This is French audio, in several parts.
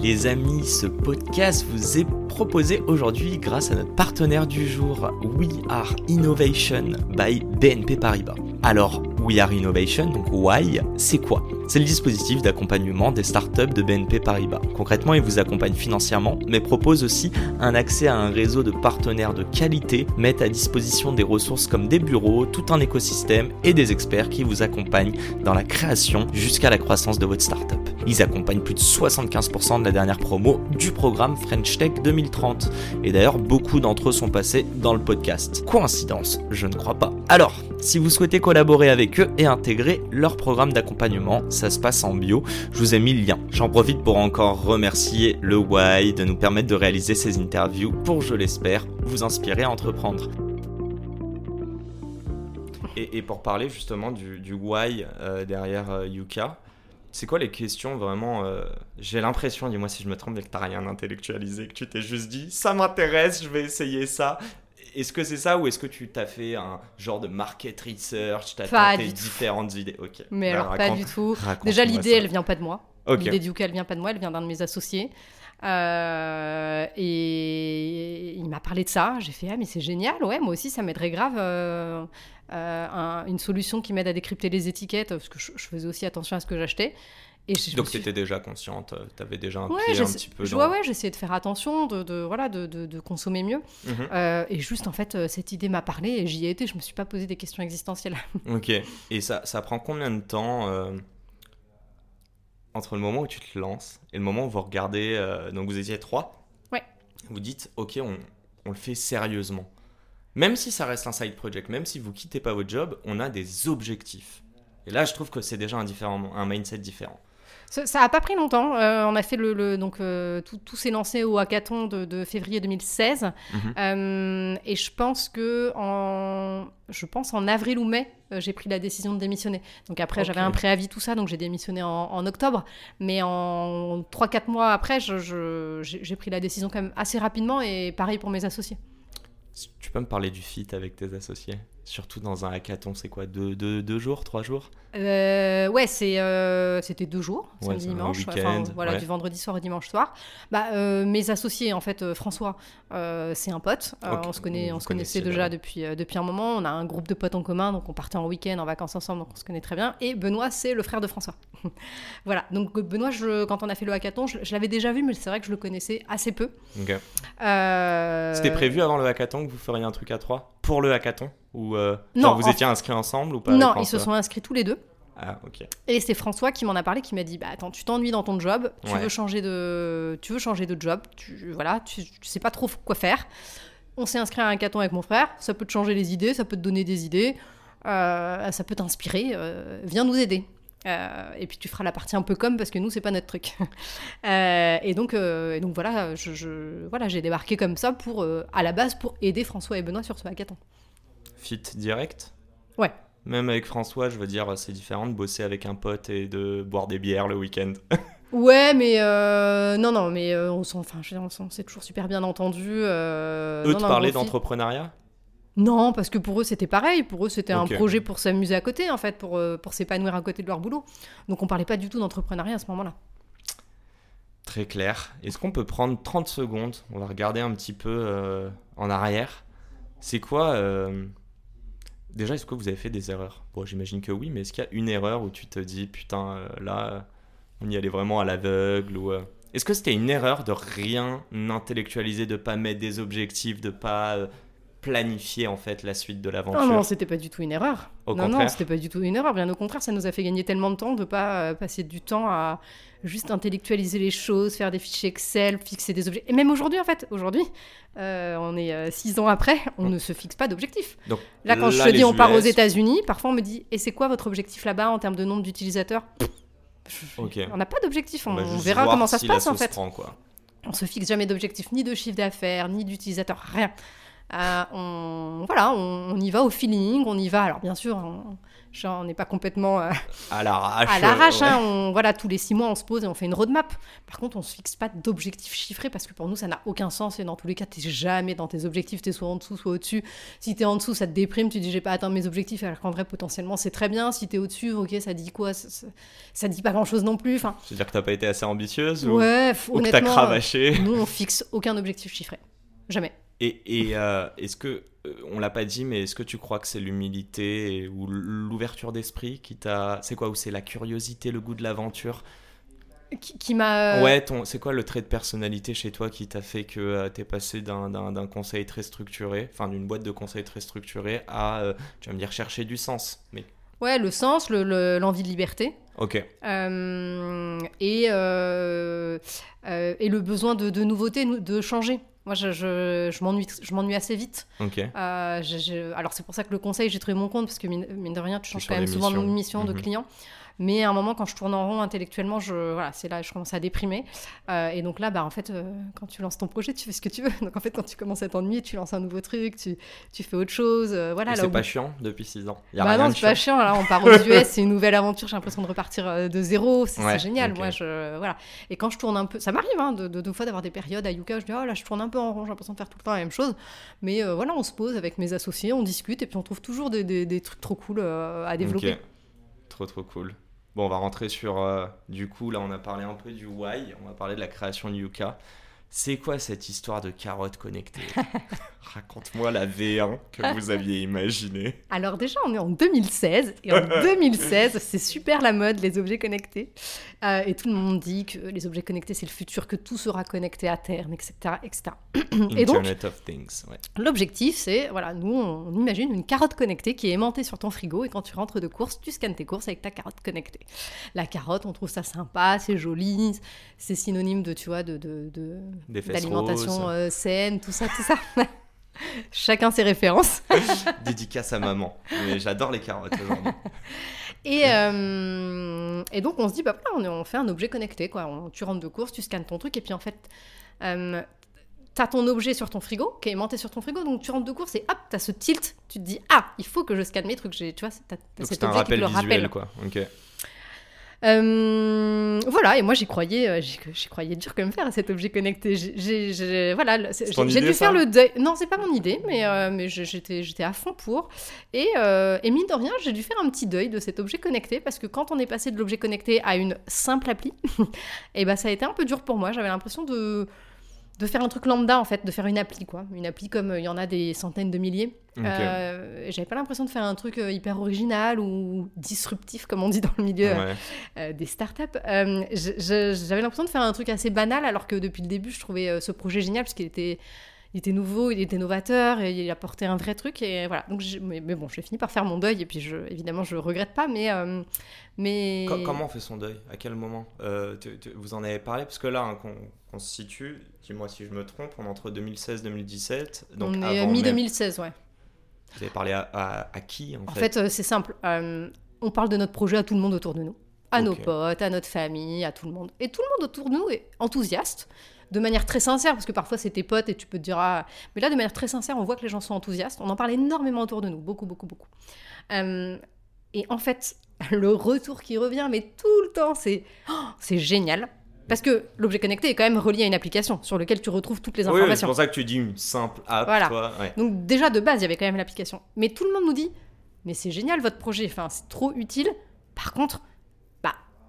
Les amis, ce podcast vous est proposé aujourd'hui grâce à notre partenaire du jour, We Are Innovation by BNP Paribas. Alors, We Are Innovation, donc Why, c'est quoi? C'est le dispositif d'accompagnement des startups de BNP Paribas. Concrètement, il vous accompagne financièrement, mais propose aussi un accès à un réseau de partenaires de qualité, met à disposition des ressources comme des bureaux, tout un écosystème et des experts qui vous accompagnent dans la création jusqu'à la croissance de votre startup. Ils accompagnent plus de 75% de la dernière promo du programme French Tech 2030. Et d'ailleurs, beaucoup d'entre eux sont passés dans le podcast. Coïncidence Je ne crois pas. Alors, si vous souhaitez collaborer avec eux et intégrer leur programme d'accompagnement, ça se passe en bio. Je vous ai mis le lien. J'en profite pour encore remercier le Why de nous permettre de réaliser ces interviews pour, je l'espère, vous inspirer à entreprendre. Et, pour parler justement du, du Why euh, derrière euh, Yuka, c'est quoi les questions vraiment euh, J'ai l'impression, dis-moi si je me trompe, que t'as rien intellectualisé, que tu t'es juste dit ça m'intéresse, je vais essayer ça. Est-ce que c'est ça ou est-ce que tu t'as fait un genre de market research, tu as tenté différentes idées? Ok. Mais bah, alors pas du tout. Déjà l'idée, elle vient pas de moi. L'idée du elle vient pas de moi, elle vient d'un de mes associés. Euh, et il m'a parlé de ça. J'ai fait ah mais c'est génial, ouais moi aussi ça m'aiderait grave. Euh, euh, une solution qui m'aide à décrypter les étiquettes parce que je, faisais aussi attention à ce que j'achetais. Et Donc tu étais déjà consciente, tu avais déjà un pied un petit peu dans... Ouais, j'essayais de faire attention, de, de voilà, de, de, consommer mieux. Mhm. et juste en fait, cette idée m'a parlé et j'y ai été, je me suis pas posé des questions existentielles. ok, et ça, ça prend combien de temps entre le moment où tu te lances et le moment où vous regardez, euh, donc vous étiez trois, ouais. vous dites, ok, on, on, le fait sérieusement. Même si ça reste un side project, même si vous quittez pas votre job, on a des objectifs. Et là, je trouve que c'est déjà un, différent, un mindset différent. Ça n'a pas pris longtemps. Euh, on a fait le, donc euh, tout, s'est lancé au hackathon de, février 2016, mhm. euh, et je pense que en je pense en avril ou mai, j'ai pris la décision de démissionner. Donc après, j'avais un préavis, tout ça, donc j'ai démissionné en, octobre. Mais en 3-4 mois après, j'ai pris la décision quand même assez rapidement, et pareil pour mes associés. Tu peux me parler du fit avec tes associés? Surtout dans un hackathon, c'est quoi? Deux, deux, deux, jours, trois jours? Euh, Ouais, c'est, euh, c'était deux jours, samedi, dimanche. voilà, du vendredi soir au dimanche soir. Bah, euh, mes associés, en fait, François, c'est un pote. on se, connaît, on se connaissait déjà depuis, depuis un moment. On a un groupe de potes en commun, donc on partait en week-end, en vacances ensemble, donc on se connaît très bien. Et Benoît, c'est le frère de François. voilà, donc Benoît, je, quand on a fait le hackathon, je, l'avais déjà vu, mais c'est vrai que je le connaissais assez peu. C'était prévu avant le hackathon que vous feriez un truc à trois Pour le hackathon ou euh, non, vous étiez inscrits ensemble ou pas Non, ils se sont inscrits tous les deux. Ah, ok. Et c'est François qui m'en a parlé, qui m'a dit bah attends, tu t'ennuies dans ton job, tu veux changer de, tu veux changer de job, tu voilà, tu, sais pas trop quoi faire. On s'est inscrit à un hackathon avec mon frère, ça peut te changer les idées, ça peut te donner des idées, euh, ça peut t'inspirer, euh, viens nous aider. Et puis tu feras la partie un peu comme parce que nous c'est pas notre truc. et donc et donc voilà, je, voilà j'ai débarqué comme ça pour à la base pour aider François et Benoît sur ce hackathon fit direct? Ouais. Même avec François, je veux dire, c'est différent de bosser avec un pote et de boire des bières le week-end. ouais, mais euh, non, non, mais euh, on s'en, enfin, s'est toujours super bien entendu. Euh, eux te parler d'entrepreneuriat? Non, parce que pour eux c'était pareil. Pour eux c'était un projet pour s'amuser à côté, en fait, pour, pour s'épanouir à côté de leur boulot. Donc on parlait pas du tout d'entrepreneuriat à ce moment-là. Très clair. Est-ce qu'on peut prendre 30 secondes? On va regarder un petit peu en arrière. C'est quoi Déjà, est-ce que vous avez fait des erreurs? Bon, j'imagine que oui, mais est-ce qu'il y a une erreur où tu te dis, putain, euh, là, on y allait vraiment à l'aveugle ou euh, Est-ce que c'était une erreur de rien intellectualiser, de pas mettre des objectifs, de pas euh, planifier en fait la suite de l'aventure Non, non, c'était pas du tout une erreur. Au non, contraire. non, c'était pas du tout une erreur. Bien au contraire, ça nous a fait gagner tellement de temps de pas passer du temps à juste intellectualiser les choses, faire des fichiers Excel, fixer des objectifs. Et même aujourd'hui, en fait, aujourd'hui, euh, on est euh, six ans après, on ne se fixe pas d'objectifs. Là, quand je te dis on part aux États-Unis, parfois on me dit Et c'est quoi votre objectif là-bas en termes de nombre d'utilisateurs? On n'a pas d'objectif, on, verra comment ça se passe en fait. Prend, quoi. On se fixe jamais d'objectif, ni de chiffre d'affaires, ni d'utilisateur, rien. Euh, on, voilà, on, y va au feeling, on y va. Alors bien sûr, on n'est pas complètement euh, à l'arrache. À l'arrache, hein, voilà, tous les six mois, on se pose et on fait une roadmap. Par contre, on se fixe pas d'objectifs chiffrés parce que pour nous, ça n'a aucun sens. Et dans tous les cas, tu n'es jamais dans tes objectifs. Tu es soit en dessous, soit au-dessus. Si tu es en dessous, ça te déprime. Tu dis, j'ai pas atteint mes objectifs. Alors qu'en vrai, potentiellement, c'est très bien. Si tu es au-dessus, ok, ça dit quoi? Ça, ça, dit pas grand-chose non plus. Enfin, C'est-à-dire que tu pas été assez ambitieuse Ouais, ou, honnêtement. que tu cravaché? Nous, on fixe aucun objectif chiffré. Jamais. Et, euh, est-ce que, euh, on l'a pas dit, mais est-ce que tu crois que c'est l'humilité ou l'ouverture d'esprit qui t'a. C'est quoi Ou c'est la curiosité, le goût de l'aventure? Qui, m'a. Euh, ouais, c'est quoi le trait de personnalité chez toi qui t'a fait que tu es passé d'un conseil très structuré, enfin d'une boîte de conseils très structurée à, tu vas me dire, chercher du sens mais... Ouais, le sens, l'envie de liberté. Ok. et, et le besoin de, de nouveauté, de changer. Moi, je, je, m'ennuie assez vite. Euh, alors, c'est pour ça que le conseil, j'ai trouvé mon compte, parce que mine, de rien, tu changes quand même souvent de mission de mhm. client. Mais à un moment, quand je tourne en rond intellectuellement, je, voilà, c'est là je commence à déprimer. Euh, et donc là, bah, en fait, euh, quand tu lances ton projet, tu fais ce que tu veux. Donc en fait, quand tu commences à t'ennuyer, tu lances un nouveau truc, tu, tu fais autre chose. Euh, voilà, c'est pas chiant depuis 6 ans. Y a bah non, c'est pas chiant. Là, on part aux US, c'est une nouvelle aventure. J'ai l'impression de repartir de zéro. C'est génial. Moi, je, voilà. Et quand je tourne un peu, ça m'arrive hein, de, deux fois d'avoir des périodes à Yuka. Je dis, oh là, je tourne un peu en rond, j'ai l'impression de faire tout le temps la même chose. Mais voilà, on se pose avec mes associés, on discute et puis on trouve toujours des, des, trucs trop cool à développer. Trop, trop cool. Bon, on va rentrer sur. Euh, du coup, là, on a parlé un peu du why, on va parler de la création de Yuka. C'est quoi cette histoire de carottes connectées Raconte-moi la V1 que vous aviez imaginée. Alors déjà, on est en 2016 et en 2016, c'est super la mode les objets connectés euh, et tout le monde dit que les objets connectés c'est le futur, que tout sera connecté à terme, etc., etc. et donc, of Things. Ouais. L'objectif, c'est voilà, nous on imagine une carotte connectée qui est aimantée sur ton frigo et quand tu rentres de course, tu scannes tes courses avec ta carotte connectée. La carotte, on trouve ça sympa, c'est joli, c'est synonyme de tu vois de, de, de d'alimentation euh, saine, tout ça, tout ça. Chacun ses références. Dédicace à maman. Mais j'adore les carottes aujourd'hui. Et, euh, et, donc on se dit, bah voilà, on, fait un objet connecté. Quoi. tu rentres de course, tu scannes ton truc, et puis en fait, euh, tu as ton objet sur ton frigo, qui est aimanté sur ton frigo, donc tu rentres de course et hop, tu as ce tilt, tu te dis, ah, il faut que je scanne mes trucs. Tu vois, cet objet qui te le rappelle. Quoi. Euh, voilà, et moi j'y croyais, euh, j'y croyais dur comme faire à cet objet connecté. J'ai voilà, j'ai dû faire le deuil. Non, c'est pas mon idée, mais, euh, mais j'étais à fond pour. Et, et mine de rien, j'ai dû faire un petit deuil de cet objet connecté parce que quand on est passé de l'objet connecté à une simple appli, et ben ça a été un peu dur pour moi. J'avais l'impression de de faire un truc lambda en fait, de faire une appli quoi, une appli comme euh, il y en a des centaines de milliers. Euh, j'avais pas l'impression de faire un truc euh, hyper original ou disruptif comme on dit dans le milieu des startups. j'avais l'impression de faire un truc assez banal alors que depuis le début je trouvais ce projet génial parce qu'il était il était nouveau, il était novateur et il apportait un vrai truc. Et voilà. Donc, mais, bon, j'ai fini par faire mon deuil et puis je, évidemment, je regrette pas. Mais, euh, mais... comment on fait son deuil? À quel moment? Euh, Vous en avez parlé? Parce que là, hein, qu'on se situe, dis-moi si je me trompe, on est entre 2016 2017. Donc on est mi-2016, ouais. Vous avez parlé à, qui en, fait, euh, c'est simple. on parle de notre projet à tout le monde autour de nous. À nos potes, à notre famille, à tout le monde. Et tout le monde autour de nous est enthousiaste de manière très sincère, parce que parfois c'est tes potes et tu peux te dire, ah... mais là de manière très sincère, on voit que les gens sont enthousiastes. On en parle énormément autour de nous, beaucoup, beaucoup, beaucoup. Euh, et en fait, le retour qui revient, mais tout le temps, c'est oh, c'est génial. Parce que l'objet connecté est quand même relié à une application sur laquelle tu retrouves toutes les informations. Oui, c'est pour ça que tu dis une simple app. Voilà. Donc déjà de base, il y avait quand même l'application. Mais tout le monde nous dit, mais c'est génial votre projet, enfin, c'est trop utile. Par contre,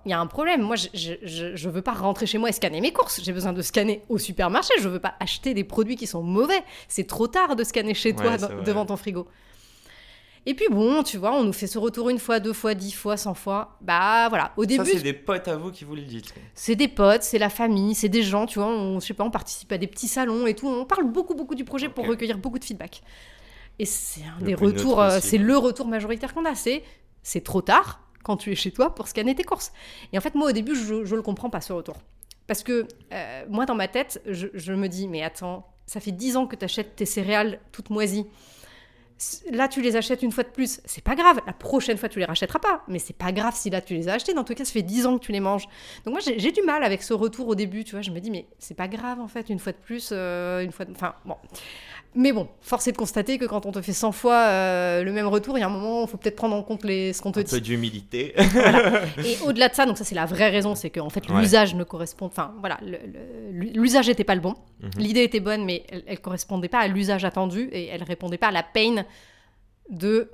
il y a un problème. Moi, je, je, veux pas rentrer chez moi et scanner mes courses. J'ai besoin de scanner au supermarché. Je veux pas acheter des produits qui sont mauvais. C'est trop tard de scanner chez toi devant ton frigo. Et puis bon, tu vois, on nous fait ce retour une fois, deux fois, dix fois, cent fois. Bah voilà, au début. Ça, c'est des potes à vous qui vous le dites. C'est des potes, c'est la famille, c'est des gens, tu vois. On, je sais pas, on participe à des petits salons et tout. On parle beaucoup, beaucoup du projet pour recueillir beaucoup de feedback. Et c'est un des retours, euh, c'est le retour majoritaire qu'on a. C'est c'est trop tard quand tu es chez toi pour scanner tes courses. Et en fait, moi, au début, je ne le comprends pas, ce retour. Parce que euh, moi, dans ma tête, je, me dis, mais attends, ça fait 10 ans que tu achètes tes céréales toutes moisies. Là, tu les achètes une fois de plus, c'est pas grave. La prochaine fois, tu les rachèteras pas. Mais c'est pas grave si là, tu les as achetés. Dans tout cas, ça fait 10 ans que tu les manges. Donc, moi, j'ai du mal avec ce retour au début. Tu vois, je me dis, mais c'est pas grave, en fait, une fois de plus, euh, une fois de... Enfin, bon. Mais bon, force est de constater que quand on te fait 100 fois euh, le même retour, il y a un moment, il faut peut-être prendre en compte les, ce qu'on te un dit. peu d'humilité. Voilà. Et au-delà de ça, donc ça c'est la vraie raison, c'est qu'en fait Ouais. l'usage ne correspond, enfin voilà, l'usage n'était pas le bon. Mhm. L'idée était bonne, mais elle, elle correspondait pas à l'usage attendu et elle répondait pas à la pain de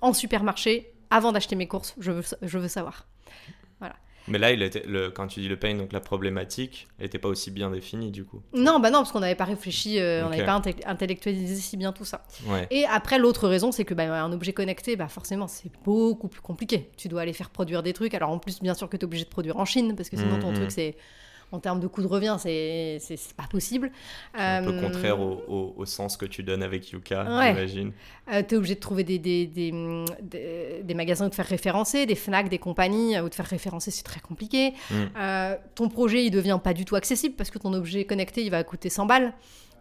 en supermarché avant d'acheter mes courses. Je veux, je veux savoir. Mais là, il était, le, quand tu dis le pain, donc la problématique, n'était pas aussi bien définie du coup. Non, bah non, parce qu'on n'avait pas réfléchi, euh, on n'avait pas inte- intellectualisé si bien tout ça. Ouais. Et après, l'autre raison, c'est que bah, un objet connecté, bah, forcément, c'est beaucoup plus compliqué. Tu dois aller faire produire des trucs. Alors, en plus, bien sûr que tu es obligé de produire en Chine, parce que sinon, ton Mhm. truc, c'est. En termes de coût de revient, c'est c'est- c'est pas possible. Un peu Euh, contraire au, au- au sens que tu donnes avec Yuka, Ouais. j'imagine. euh, t'es obligé de trouver des, des, des, des- des magasins où te faire référencer, des FNAC, des compagnies euh, où te faire référencer, c'est très compliqué. Mm. Ton projet, il devient pas du tout accessible parce que ton objet connecté, il va coûter 100 balles.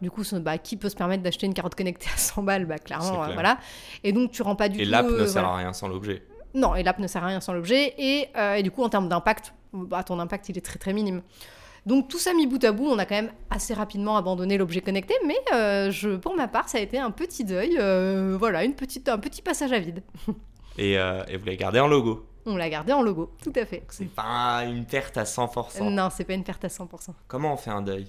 Du coup, bah, qui peut se permettre d'acheter une carotte connectée à 100 balles? Bah, C'est Clairement, clair. euh, voilà. Et donc, tu rends pas du Et tout. l'app ne sert voilà. à rien sans l'objet. Non, et l'app ne sert à rien sans l'objet. Et, euh, et du coup, en termes d'impact, bah, ton impact, il est très très minime. Donc tout ça mis bout à bout, on a quand même assez rapidement abandonné l'objet connecté, mais euh, je, pour ma part, ça a été un petit deuil, euh, voilà, une petite, un petit passage à vide. Et, euh, et vous l'avez gardé en logo? On l'a gardé en logo, tout à fait. C'est pas une perte à 100%. Non, c'est pas une perte à 100%. Comment on fait un deuil?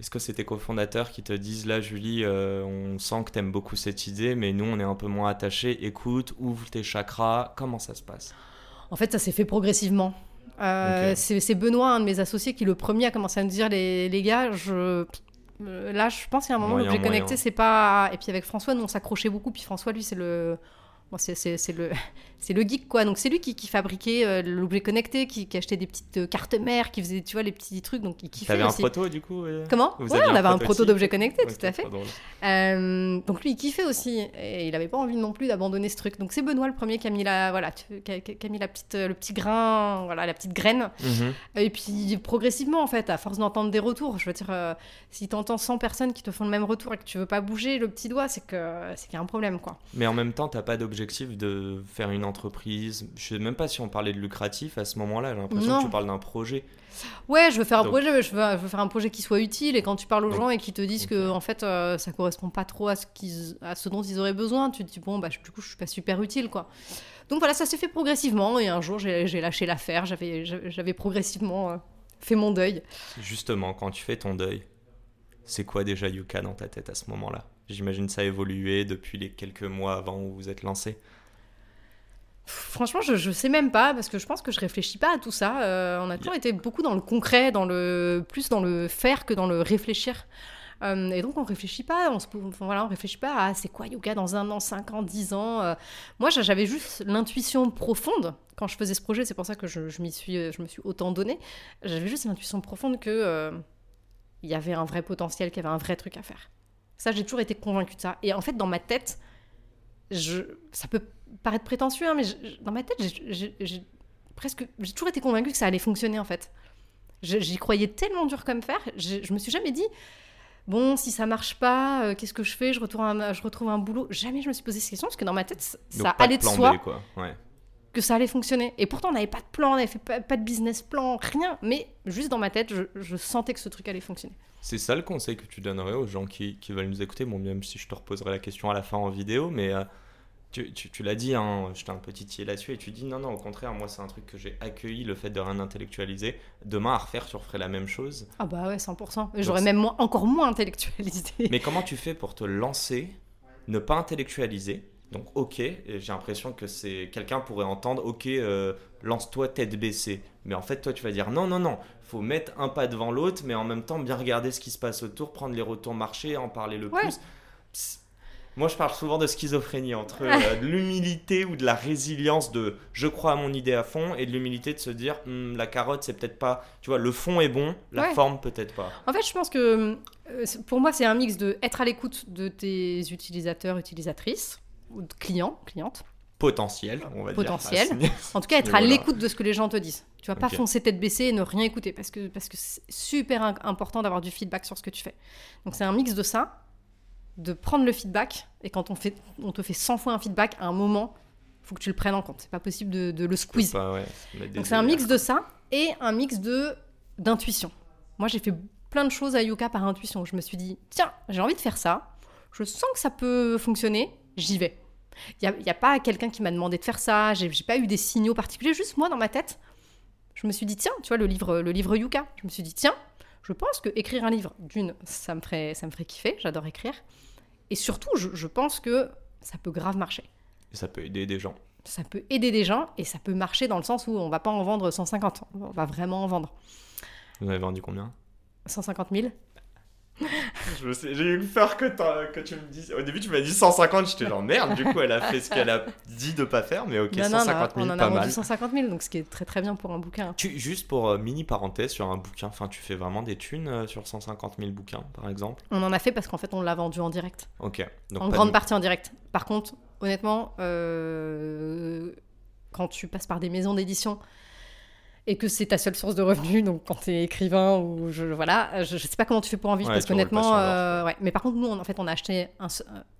Est-ce que c'est tes cofondateurs qui te disent là, Julie, euh, on sent que t'aimes beaucoup cette idée, mais nous on est un peu moins attachés. Écoute, ouvre tes chakras. Comment ça se passe? En fait, ça s'est fait progressivement. Euh, c'est, Benoît, un de mes associés, qui le premier a commencé à me dire les, les gars, je. euh, Là, je pense qu'il y a un moment, l'objet moyen. connecté, c'est pas. Et puis avec François, nous, on s'accrochait beaucoup. Puis François, lui, c'est le. Bon, c'est, le, c'est le geek, quoi. Donc, c'est lui qui, qui fabriquait euh, l'objet connecté, qui, qui achetait des petites euh, cartes mères, qui faisait, tu vois, les petits trucs. Donc, il kiffait T'avais un proto du coup euh Comment Vous Ouais, on avait un proto d'objet connecté, tout à fait. Euh, donc lui, il kiffait aussi. Et il avait pas envie non plus d'abandonner ce truc. Donc c'est Benoît le premier qui a mis la, voilà, tu- qui a, qui a mis la petite, le petit grain, voilà, la petite graine. Mhm. Et puis progressivement, en fait, à force d'entendre des retours, je veux dire, si t'entends 100 personnes qui te font le même retour et que tu veux pas bouger le petit doigt, c'est que c'est qu'il y a un problème, quoi. Mais en même temps, t'as pas d'objectif de faire une entreprise. Je sais même pas si on parlait de lucratif à ce moment-là. J'ai l'impression que tu parles d'un projet. Ouais, je veux faire un Donc- projet, je veux, je veux faire un projet qui soit utile. Et quand tu parles aux Donc- gens et qu'ils te disent que en fait euh, ça correspond pas trop à ce, qu'ils, à ce dont ils auraient besoin, tu te dis bon bah du coup je suis pas super utile quoi. Donc voilà, ça s'est fait progressivement et un jour j'ai, lâché l'affaire, j'avais progressivement euh, fait mon deuil. Justement, quand tu fais ton deuil, c'est quoi déjà Yuka dans ta tête à ce moment-là? J'imagine ça a évolué depuis les quelques mois avant où vous êtes lancé. Franchement, je, je sais même pas parce que je pense que je réfléchis pas à tout ça. Euh, on a toujours été beaucoup dans le concret, dans le plus dans le faire que dans le réfléchir. Euh, et donc on réfléchit pas, on se, voilà, on réfléchit pas à c'est quoi yoga dans un an, cinq ans, dix ans. Euh, moi, j'a- j'avais juste l'intuition profonde quand je faisais ce projet. C'est pour ça que je, je m'y suis, je me suis autant donné. J'avais juste l'intuition profonde que il y avait un vrai potentiel, qu'il y avait un vrai truc à faire. Ça, j'ai toujours été convaincue de ça. Et en fait, dans ma tête, je, ça peut paraître prétentieux, hein, mais je- dans ma tête, j'ai- presque, j'ai toujours été convaincue que ça allait fonctionner en fait. J'y croyais tellement dur comme fer, je, je me suis jamais dit, bon, si ça marche pas, euh, qu'est-ce que je fais? Je, retourne un- je retrouve un boulot. Jamais je me suis posé cette question parce que dans ma tête, ça Donc allait de plan soi B, quoi. Ouais. Que ça allait fonctionner. Et pourtant, on n'avait pas de plan, on n'avait fait pas, pas de business plan, rien. Mais juste dans ma tête, je, je sentais que ce truc allait fonctionner. C'est ça le conseil que tu donnerais aux gens qui, qui veulent nous écouter? Bon, même si je te reposerai la question à la fin en vidéo, mais euh, tu, tu- tu l'as dit, hein, je t'ai un peu titillé là-dessus, et tu dis non, non, au contraire, moi c'est un truc que j'ai accueilli, le fait de rien intellectualiser. Demain, à refaire, tu referais la même chose. Ah bah ouais, 100%. Et J'aurais même moins, encore moins intellectualisé. Mais comment tu fais pour te lancer, ne pas intellectualiser donc ok, et j'ai l'impression que c'est quelqu'un pourrait entendre ok, euh, lance-toi tête baissée. Mais en fait toi tu vas dire non non non, faut mettre un pas devant l'autre, mais en même temps bien regarder ce qui se passe autour, prendre les retours marché, en parler le Ouais. plus. Psst. Moi je parle souvent de schizophrénie entre euh, de l'humilité ou de la résilience de je crois à mon idée à fond et de l'humilité de se dire Hum, la carotte c'est peut-être pas, tu vois le fond est bon, la Ouais. forme peut-être pas. En fait, je pense que euh, pour moi, c'est un mix de être à l'écoute de tes utilisateurs, utilisatrices, ou de clients, clientes. Potentiel, on va Potentiel. dire. En tout cas, être à l'écoute de ce que les gens te disent. Tu vas pas foncer tête baissée et ne rien écouter parce que parce que c'est super important d'avoir du feedback sur ce que tu fais. Donc c'est un mix de ça. de prendre le feedback. Et quand on, fait, on te fait 100 fois un feedback, à un moment, faut que tu le prennes en compte. C'est pas possible de, de le squeeze. Pas, ouais, Donc c'est un mix de ça et un mix de d'intuition. Moi, j'ai fait plein de choses à Yuka par intuition. Je me suis dit, tiens, j'ai envie de faire ça. Je sens que ça peut fonctionner. J'y vais. Il n'y a, a, pas quelqu'un qui m'a demandé de faire ça. J'ai pas eu des signaux particuliers. Juste moi, dans ma tête, je me suis dit, tiens, tu vois, le livre, le livre Yuka. Je me suis dit, tiens, je pense que écrire un livre, d'une, ça me ferait, ça me ferait kiffer. J'adore écrire. Et surtout, je, je pense que ça peut grave marcher. Et ça peut aider des gens. Ça peut aider des gens et ça peut marcher dans le sens où on va pas en vendre 150. On va vraiment en vendre. Vous avez vendu combien? 150 000 j'ai eu peur que, que, tu me dises. Au début, tu m'as dit 150, j'étais genre merde. Du coup, elle a fait ce qu'elle a dit de pas faire, mais ok, non, 150 000, on en pas a vendu mal. 150 000, donc ce qui est très très bien pour un bouquin. Tu, juste pour euh, mini parenthèse sur un bouquin, enfin, tu fais vraiment des thunes euh, sur 150 000 bouquins, par exemple? On en a fait parce qu'en fait, on l'a vendu en direct. Ok. Donc en grande de... partie en direct. Par contre, honnêtement, euh, quand tu passes par des maisons d'édition et que c'est ta seule source de revenus, donc quand tu es écrivain ou je voilà, je, je, sais pas comment tu fais pour en vivre Ouais, parce qu'honnêtement, euh, ouais. Mais par contre, nous, on, en fait, on a acheté un,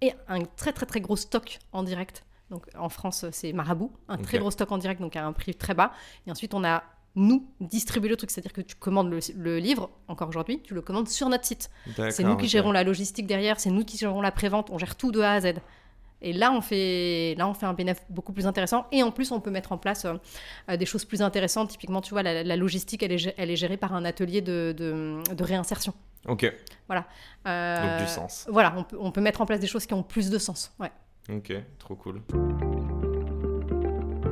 et un très très très gros stock en direct. Donc en France, c'est Marabout, un très gros stock en direct, donc à un prix très bas. Et ensuite, on a nous distribué le truc, c'est-à-dire que tu commandes le, le livre, encore aujourd'hui, tu le commandes sur notre site. C'est nous qui gérons la logistique derrière, c'est nous qui gérons la prévente, on gère tout de A à Z. Et là, on fait, là, on fait un bénéfice beaucoup plus intéressant. Et en plus, on peut mettre en place euh, des choses plus intéressantes. Typiquement, tu vois, la, la logistique, elle est, elle est gérée par un atelier de, de, de réinsertion. Ok, Voilà. Euh, donc du sens. Voilà, on peut, on peut mettre en place des choses qui ont plus de sens. Ouais. Ok, trop cool.